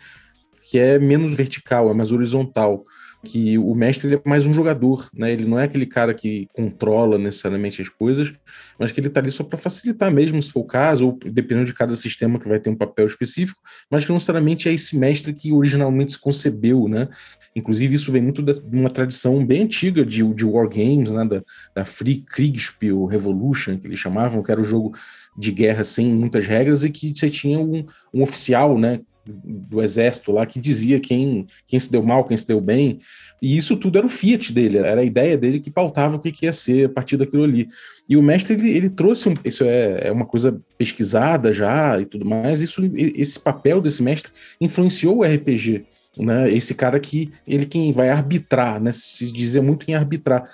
que é menos vertical, é mais horizontal que o mestre é mais um jogador, né? Ele não é aquele cara que controla necessariamente as coisas, mas que ele está ali só para facilitar mesmo, se for o caso, ou dependendo de cada sistema que vai ter um papel específico, mas que não necessariamente é esse mestre que originalmente se concebeu, né? Inclusive, isso vem muito de uma tradição bem antiga de, de wargames, né? Da, da Free Kriegspiel Revolution, que eles chamavam, que era o jogo de guerra sem muitas regras e que você tinha um, um oficial, né? Do exército lá que dizia quem, quem se deu mal, quem se deu bem, e isso tudo era o fiat dele, era a ideia dele que pautava o que, que ia ser a partir daquilo ali. E o mestre, ele, ele trouxe, um, isso é, é uma coisa pesquisada já e tudo mais, isso, esse papel desse mestre influenciou o RPG, né? Esse cara que, ele quem vai arbitrar, né? Se dizia muito em arbitrar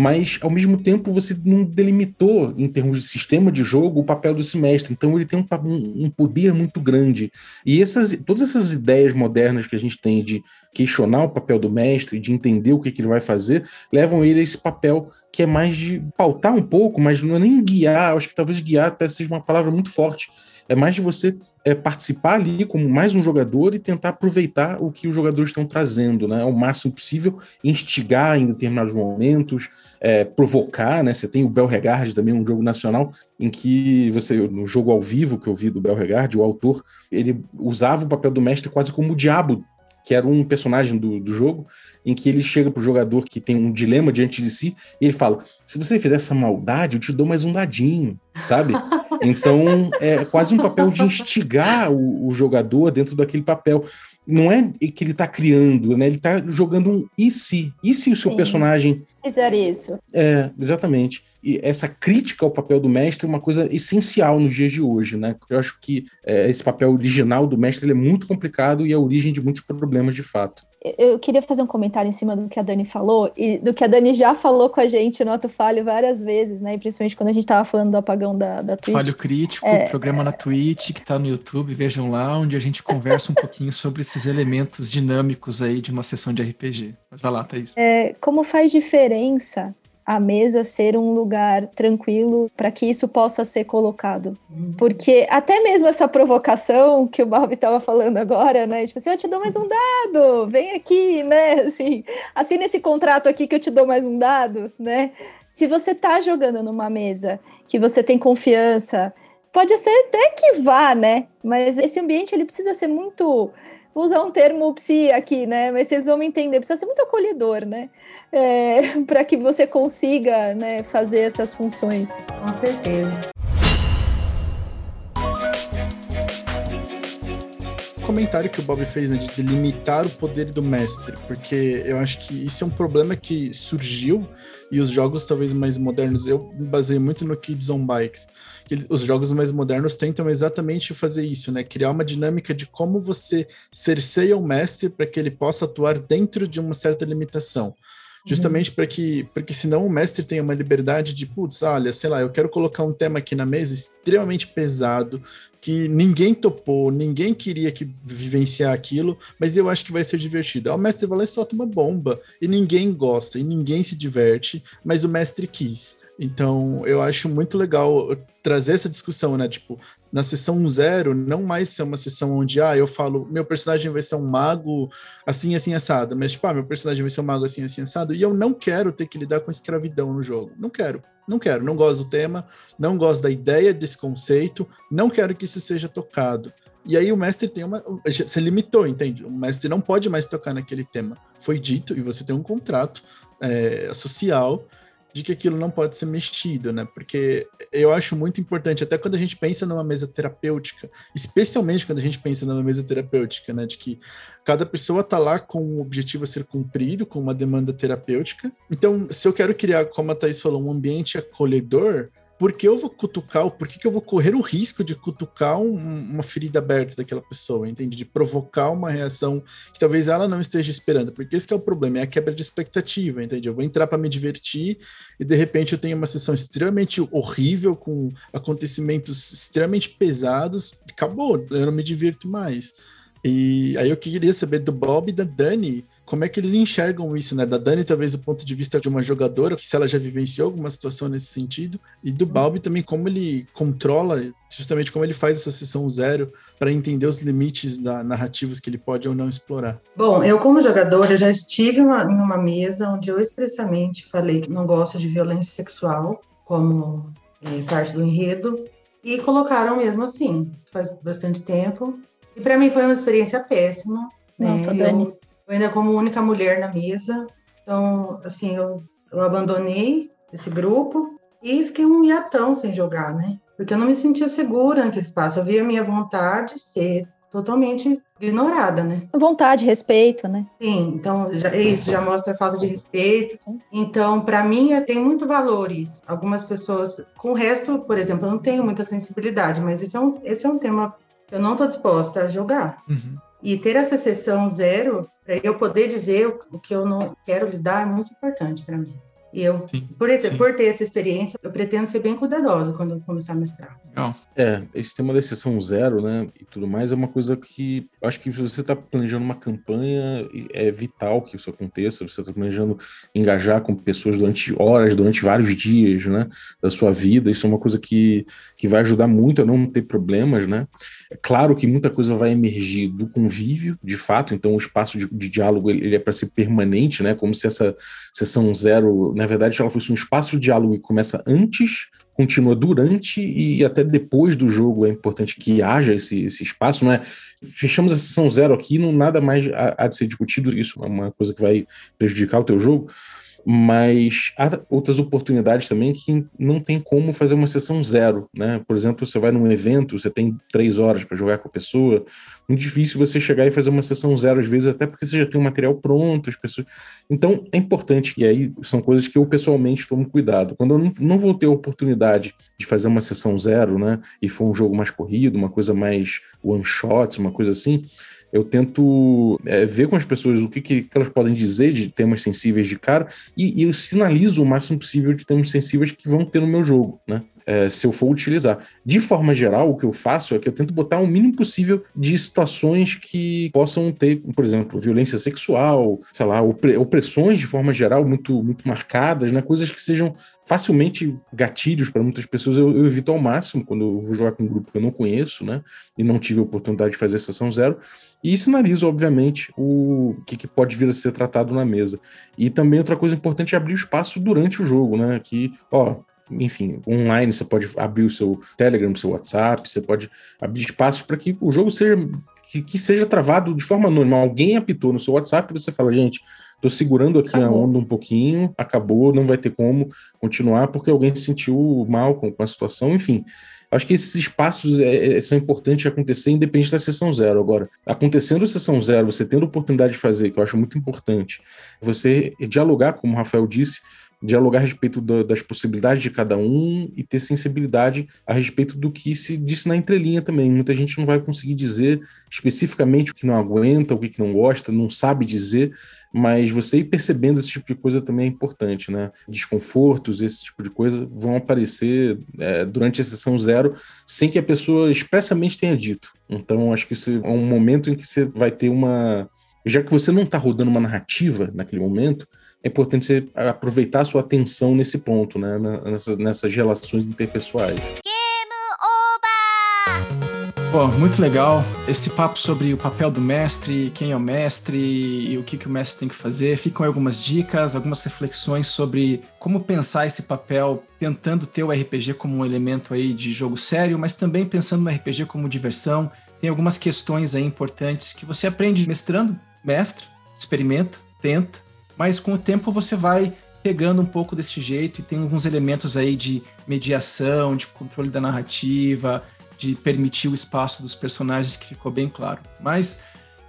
mas ao mesmo tempo você não delimitou, em termos de sistema de jogo, o papel do semestre. Então ele tem um, um, poder muito grande. E essas, todas essas ideias modernas que a gente tem de questionar o papel do mestre, de entender o que, que ele vai fazer, levam ele a esse papel que é mais de pautar um pouco, mas não é nem guiar, acho que talvez guiar até seja uma palavra muito forte. É mais de você é, participar ali como mais um jogador e tentar aproveitar o que os jogadores estão trazendo, né, ao máximo possível, instigar em determinados momentos, é, provocar, né, você tem o Belregard também, um jogo nacional, em que você, no jogo ao vivo que eu vi do Belregard, o autor, ele usava o papel do mestre quase como o diabo, que era um personagem do, do jogo, em que ele chega pro jogador que tem um dilema diante de si, e ele fala, se você fizer essa maldade, eu te dou mais um dadinho, sabe? Então, é quase um papel de instigar o, o jogador dentro daquele papel. Não é que ele está criando, né? Ele está jogando um e se? E se o seu Sim. personagem. Fizer isso. É, exatamente e essa crítica ao papel do mestre é uma coisa essencial nos dias de hoje, né? Eu acho que é, esse papel original do mestre é muito complicado e é a origem de muitos problemas de fato. Eu queria fazer um comentário em cima do que a Dani falou e do que a Dani já falou com a gente no Ato Falho várias vezes, né? E principalmente quando a gente estava falando do apagão da, da Twitch. Falho Crítico, é, programa na Twitch que está no YouTube, vejam lá, onde a gente conversa um pouquinho sobre esses elementos dinâmicos aí de uma sessão de RPG. Mas vai lá, Thaís. É, como faz diferença a mesa ser um lugar tranquilo para que isso possa ser colocado. Uhum. Porque até mesmo essa provocação que o Bob estava falando agora, né? Tipo assim, eu te dou mais um dado, vem aqui, né? Assim, assina esse contrato aqui que eu te dou mais um dado, né? Se você tá jogando numa mesa que você tem confiança, pode ser até que vá, né? Mas esse ambiente ele precisa ser muito vou usar um termo psi aqui, né? Mas vocês vão me entender, precisa ser muito acolhedor, né? É, para que você consiga né, fazer essas funções. Com certeza. comentário que o Bob fez, né, de limitar o poder do mestre, porque eu acho que isso é um problema que surgiu e os jogos talvez mais modernos, eu me baseio muito no Kids on Bikes, que os jogos mais modernos tentam exatamente fazer isso, né, criar uma dinâmica de como você cerceia o mestre para que ele possa atuar dentro de uma certa limitação justamente uhum. para que, porque senão o mestre tenha uma liberdade de, putz, olha, sei lá, eu quero colocar um tema aqui na mesa extremamente pesado, que ninguém topou, ninguém queria que vivenciar aquilo, mas eu acho que vai ser divertido. o mestre vai lá e solta uma bomba, e ninguém gosta, e ninguém se diverte, mas o mestre quis. Então, eu acho muito legal trazer essa discussão, né? Tipo, na sessão zero, não mais ser uma sessão onde, ah, eu falo, meu personagem vai ser um mago assim, assim, assado, mas, tipo, ah, meu personagem vai ser um mago assim, assim, assado, e eu não quero ter que lidar com escravidão no jogo. Não quero. Não quero, não gosto do tema, não gosto da ideia desse conceito, não quero que isso seja tocado. E aí o mestre tem uma. Você limitou, entende? O mestre não pode mais tocar naquele tema. Foi dito, e você tem um contrato é, social de que aquilo não pode ser mexido, né? Porque eu acho muito importante, até quando a gente pensa numa mesa terapêutica, especialmente quando a gente pensa numa mesa terapêutica, né? De que cada pessoa tá lá com um objetivo a ser cumprido, com uma demanda terapêutica. Então, se eu quero criar, como a Thais falou, um ambiente acolhedor, por que eu vou cutucar, por que, que eu vou correr o risco de cutucar um, uma ferida aberta daquela pessoa, entende? De provocar uma reação que talvez ela não esteja esperando, porque esse é o problema, é a quebra de expectativa, entende? Eu vou entrar para me divertir e de repente eu tenho uma sessão extremamente horrível, com acontecimentos extremamente pesados, acabou, eu não me divirto mais. E aí eu queria saber do Bob e da Dani, como é que eles enxergam isso, né? Da Dani, talvez, do ponto de vista de uma jogadora, que se ela já vivenciou alguma situação nesse sentido, e do Balbi também, como ele controla, justamente como ele faz essa sessão zero para entender os limites da narrativas que ele pode ou não explorar. Bom, eu como jogadora já estive uma, em uma mesa onde eu expressamente falei que não gosto de violência sexual como é, parte do enredo, e colocaram mesmo assim, faz bastante tempo. E para mim foi uma experiência péssima. Né? Nossa, né? Dani. Eu, eu ainda como única mulher na mesa. Então, assim, eu, eu abandonei esse grupo e fiquei um hiatão sem jogar, né? Porque eu não me sentia segura naquele espaço. Eu via a minha vontade ser totalmente ignorada, né? Vontade, respeito, né? Sim, então já, isso já mostra a falta de respeito. Então, para mim, é, tem muito valor isso. Algumas pessoas, com o resto, por exemplo, eu não tenho muita sensibilidade, mas esse é um, esse é um tema que eu não estou disposta a jogar. Uhum. E ter essa sessão zero, eu poder dizer o que eu não quero lidar, é muito importante para mim. E eu, sim, por, ter, por, ter essa experiência, eu pretendo ser bem cuidadosa quando eu começar a mestrar. Legal. É, esse tema da sessão zero, né, e tudo mais, é uma coisa que acho que se você está planejando uma campanha, é vital que isso aconteça. Você está planejando engajar com pessoas durante horas, durante vários dias, né, da sua vida. Isso é uma coisa que, que vai ajudar muito a não ter problemas, né. É claro que muita coisa vai emergir do convívio, de fato, então o espaço de, de diálogo ele, é para ser permanente, né? Como se essa sessão zero, na verdade, ela fosse um espaço de diálogo que começa antes, continua durante e até depois do jogo é importante que haja esse, esse espaço, não é? Fechamos a sessão zero aqui, não nada mais há, há de ser discutido, isso é uma coisa que vai prejudicar o teu jogo mas há outras oportunidades também que não tem como fazer uma sessão zero, né? Por exemplo, você vai num evento, você tem três horas para jogar com a pessoa, muito difícil você chegar e fazer uma sessão zero às vezes, até porque você já tem o material pronto, as pessoas. Então é importante que aí são coisas que eu pessoalmente tomo cuidado. Quando eu não, não vou ter a oportunidade de fazer uma sessão zero, né? E for um jogo mais corrido, uma coisa mais one shot, uma coisa assim eu tento é, ver com as pessoas o que, que, elas podem dizer de temas sensíveis de cara e, e, eu sinalizo o máximo possível de temas sensíveis que vão ter no meu jogo, né? É, se eu for utilizar. De forma geral, o que eu faço é que eu tento botar o mínimo possível de situações que possam ter, por exemplo, violência sexual, sei lá, opressões de forma geral muito, muito marcadas, né? Coisas que sejam facilmente gatilhos para muitas pessoas. Eu, eu, evito ao máximo quando eu vou jogar com um grupo que eu não conheço, né? E não tive a oportunidade de fazer sessão zero. E sinalizo, obviamente, o que, que, pode vir a ser tratado na mesa. E também outra coisa importante é abrir o espaço durante o jogo, né? Que, ó, enfim, online você pode abrir o seu Telegram, o seu WhatsApp, você pode abrir espaços para que o jogo seja que, que, seja travado de forma anônima. Alguém apitou no seu WhatsApp e você fala, gente, tô segurando aqui acabou. a onda um pouquinho, acabou, não vai ter como continuar porque alguém se sentiu mal com, com a situação, enfim Acho que esses espaços é, é, são importantes acontecer independente da sessão zero. Agora, acontecendo a sessão zero, você tendo oportunidade de fazer, que eu acho muito importante, você dialogar, como o Rafael disse, dialogar a respeito do, das possibilidades de cada um e ter sensibilidade a respeito do que se disse na entrelinha também. Muita gente não vai conseguir dizer especificamente o que não aguenta, o que não gosta, não sabe dizer, mas você ir percebendo esse tipo de coisa também é importante, né? Desconfortos, esse tipo de coisa vão aparecer é, durante a sessão zero sem que a pessoa expressamente tenha dito. Então, acho que isso é um momento em que você vai ter uma. Já que você não está rodando uma narrativa naquele momento, é importante você aproveitar a sua atenção nesse ponto, né? Nessas, nessas relações interpessoais. Pô, muito legal esse papo sobre o papel do mestre, quem é o mestre e o que, que o mestre tem que fazer. Ficam algumas dicas, algumas reflexões sobre como pensar esse papel, tentando ter o RPG como um elemento aí de jogo sério, mas também pensando no RPG como diversão. Tem algumas questões aí importantes que você aprende mestrando, mestre, experimenta, tenta, mas com o tempo você vai pegando um pouco desse jeito e tem alguns elementos aí de mediação, de controle da narrativa, de permitir o espaço dos personagens que ficou bem claro. Mas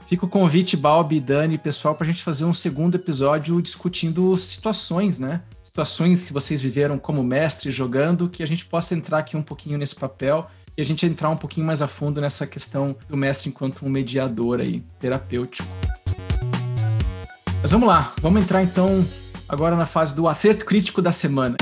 fica o convite, Balbi, Dani, pessoal, para a gente fazer um segundo episódio discutindo situações, né? Situações que vocês viveram como mestre jogando, que a gente possa entrar aqui um pouquinho nesse papel e a gente entrar um pouquinho mais a fundo nessa questão do mestre enquanto um mediador aí, terapêutico. Mas vamos lá, vamos entrar então agora na fase do acerto crítico da semana.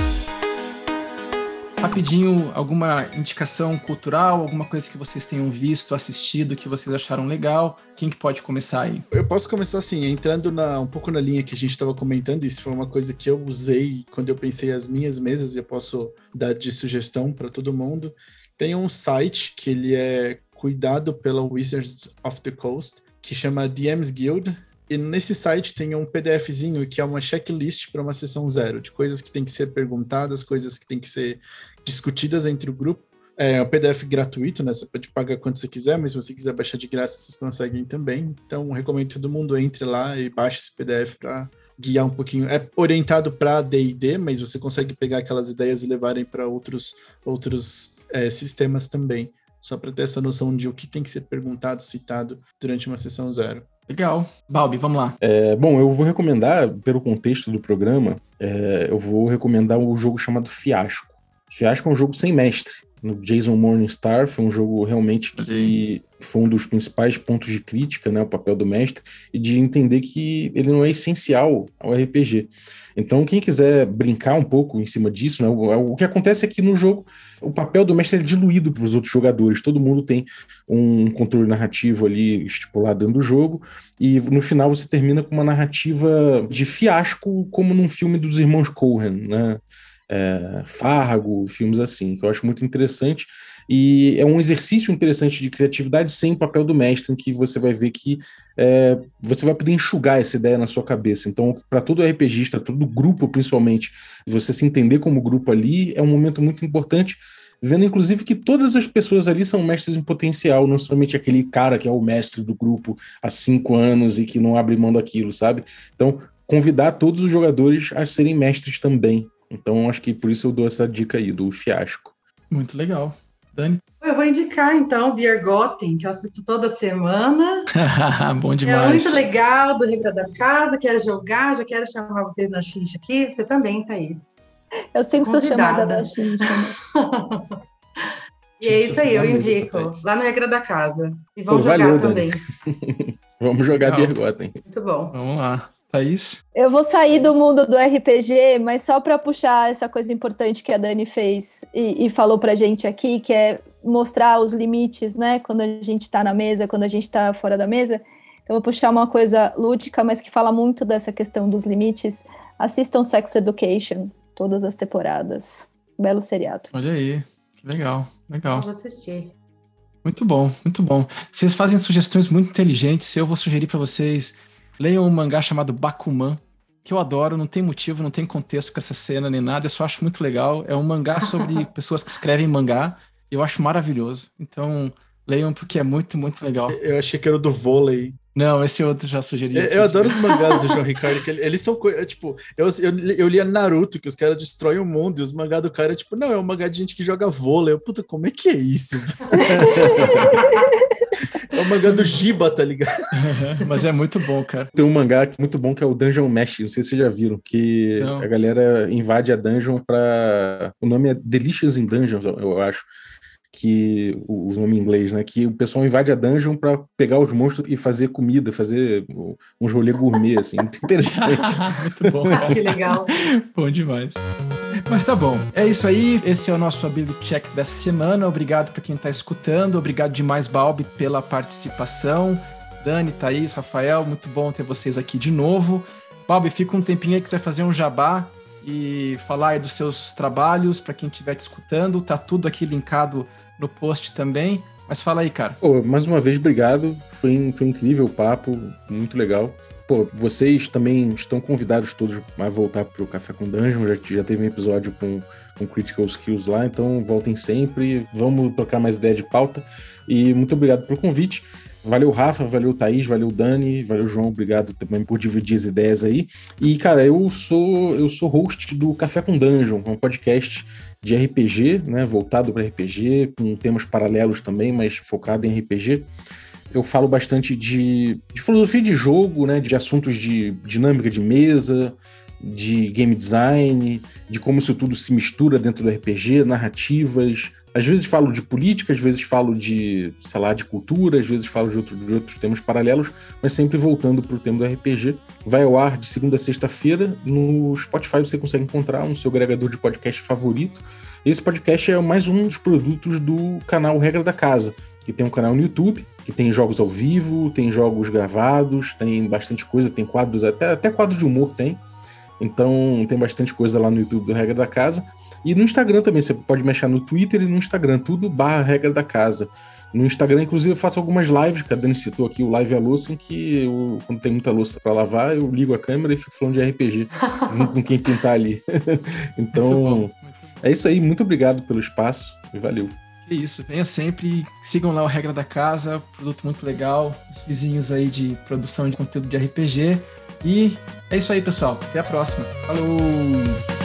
Rapidinho, alguma indicação cultural, alguma coisa que vocês tenham visto, assistido, que vocês acharam legal? Quem que pode começar aí? Eu posso começar assim, entrando na, um pouco na linha que a gente estava comentando, isso foi uma coisa que eu usei quando eu pensei as minhas mesas e eu posso dar de sugestão para todo mundo. Tem um site que ele é cuidado pela Wizards of the Coast, que chama DM's Guild, e nesse site tem um PDFzinho que é uma checklist para uma sessão zero, de coisas que tem que ser perguntadas, coisas que tem que ser discutidas entre o grupo. É um PDF gratuito, né? Você pode pagar quanto você quiser, mas se você quiser baixar de graça, vocês conseguem também. Então, recomendo que todo mundo entre lá e baixe esse PDF para guiar um pouquinho. É orientado para D&D, mas você consegue pegar aquelas ideias e levarem para outros, outros é, sistemas também. Só para ter essa noção de o que tem que ser perguntado, citado durante uma sessão zero. Legal. Balbi, vamos lá. É, bom, eu vou recomendar, pelo contexto do programa, é, eu vou recomendar o um jogo chamado Fiasco. Fiasco é um jogo sem mestre. No Jason Morningstar foi um jogo realmente que foi um dos principais pontos de crítica, né, o papel do mestre, e de entender que ele não é essencial ao RPG. Então, quem quiser brincar um pouco em cima disso, né, o, o que acontece é que no jogo o papel do mestre é diluído para os outros jogadores. Todo mundo tem um controle narrativo ali estipulado dentro do jogo, e no final você termina com uma narrativa de fiasco, como num filme dos irmãos Cohen, né? É, Fargo, filmes assim, que eu acho muito interessante. E é um exercício interessante de criatividade sem o papel do mestre, em que você vai ver que é, você vai poder enxugar essa ideia na sua cabeça. Então, para todo RPGista, todo grupo principalmente, você se entender como grupo ali é um momento muito importante vendo inclusive que todas as pessoas ali são mestres em potencial, não somente aquele cara que é o mestre do grupo há cinco anos e que não abre mão daquilo, sabe? Então, convidar todos os jogadores a serem mestres também. Então, acho que por isso eu dou essa dica aí do fiasco. Muito legal. Dani? Eu vou indicar, então, Beer Gotten, que eu assisto toda semana. Bom demais. É muito legal, do Regra da Casa, quero jogar, já quero chamar vocês na xixa aqui. Você também, Thaís. Eu sempre Convidada. sou chamada na xixa. Né? e é isso aí, eu indico. Lá no Regra da Casa. E vamos Pô, jogar valeu, também. vamos jogar Beer Gotten. Muito bom. Vamos lá. Thaís? Eu vou sair do mundo do RPG, mas só para puxar essa coisa importante que a Dani fez e, e falou para gente aqui, que é mostrar os limites, né? Quando a gente está na mesa, quando a gente está fora da mesa. Eu vou puxar uma coisa lúdica, mas que fala muito dessa questão dos limites. Assistam Sex Education, todas as temporadas. Belo seriado. Olha aí, que legal, legal. Vou assistir. Muito bom, muito bom. Vocês fazem sugestões muito inteligentes. Eu vou sugerir para vocês leiam um mangá chamado Bakuman, que eu adoro, não tem motivo, não tem contexto com essa cena nem nada, eu só acho muito legal. É um mangá sobre pessoas que escrevem mangá, eu acho maravilhoso. Então, leiam porque é muito, muito legal. Eu achei que era do vôlei. Não, esse outro já sugeri. Eu, eu adoro os mangás do João Ricardo, que eles são coisas. Tipo, eu, eu, eu lia Naruto, que os caras destroem o mundo, e os mangás do cara, tipo, não, é um mangá de gente que joga vôlei. Eu, puta, como é que é isso? é o mangá do Giba, tá ligado? Mas é muito bom, cara. Tem um mangá muito bom que é o Dungeon Mesh, não sei se vocês já viram, que não. a galera invade a dungeon pra. O nome é Delicious in Dungeons, eu acho que o nome em inglês, né? Que o pessoal invade a dungeon para pegar os monstros e fazer comida, fazer uns rolê gourmet, assim, muito interessante. muito bom. Cara. que legal. bom demais. Mas tá bom. É isso aí. Esse é o nosso Ability Check dessa semana. Obrigado para quem está escutando. Obrigado demais, Balbi, pela participação. Dani, Thaís, Rafael, muito bom ter vocês aqui de novo. Balbi, fica um tempinho aí que você fazer um jabá e falar dos seus trabalhos para quem estiver te escutando. Tá tudo aqui linkado no post também. Mas fala aí, cara. Pô, mais uma vez, obrigado. Foi, foi incrível o papo, muito legal. Pô, vocês também estão convidados todos a voltar para o Café com Dungeon. Já, já teve um episódio com, com Critical Skills lá, então voltem sempre. Vamos trocar mais ideia de pauta. E muito obrigado pelo convite. Valeu, Rafa, valeu, Thaís, valeu, Dani, valeu, João, obrigado também por dividir as ideias aí. E, cara, eu sou eu sou host do Café com Dungeon, um podcast de RPG, né, voltado para RPG, com temas paralelos também, mas focado em RPG. Eu falo bastante de, de filosofia de jogo, né, de assuntos de dinâmica de mesa, de game design, de como isso tudo se mistura dentro do RPG, narrativas, às vezes falo de política, às vezes falo de, sei lá, de cultura, às vezes falo de, outro, de outros temas paralelos, mas sempre voltando para o tema do RPG. Vai ao ar de segunda a sexta-feira. No Spotify você consegue encontrar no seu agregador de podcast favorito. Esse podcast é mais um dos produtos do canal Regra da Casa, que tem um canal no YouTube, que tem jogos ao vivo, tem jogos gravados, tem bastante coisa, tem quadros, até, até quadro de humor tem. Então tem bastante coisa lá no YouTube do Regra da Casa. E no Instagram também, você pode mexer no Twitter e no Instagram, tudo barra regra da casa. No Instagram, inclusive, eu faço algumas lives, que a Dani citou aqui, o Live a Louça, em que eu, quando tem muita louça para lavar, eu ligo a câmera e fico falando de RPG com quem pintar ali. então, muito bom, muito é isso aí. Muito obrigado pelo espaço e valeu. É isso, venha sempre, sigam lá o Regra da Casa, produto muito legal, os vizinhos aí de produção de conteúdo de RPG. E é isso aí, pessoal. Até a próxima. Falou!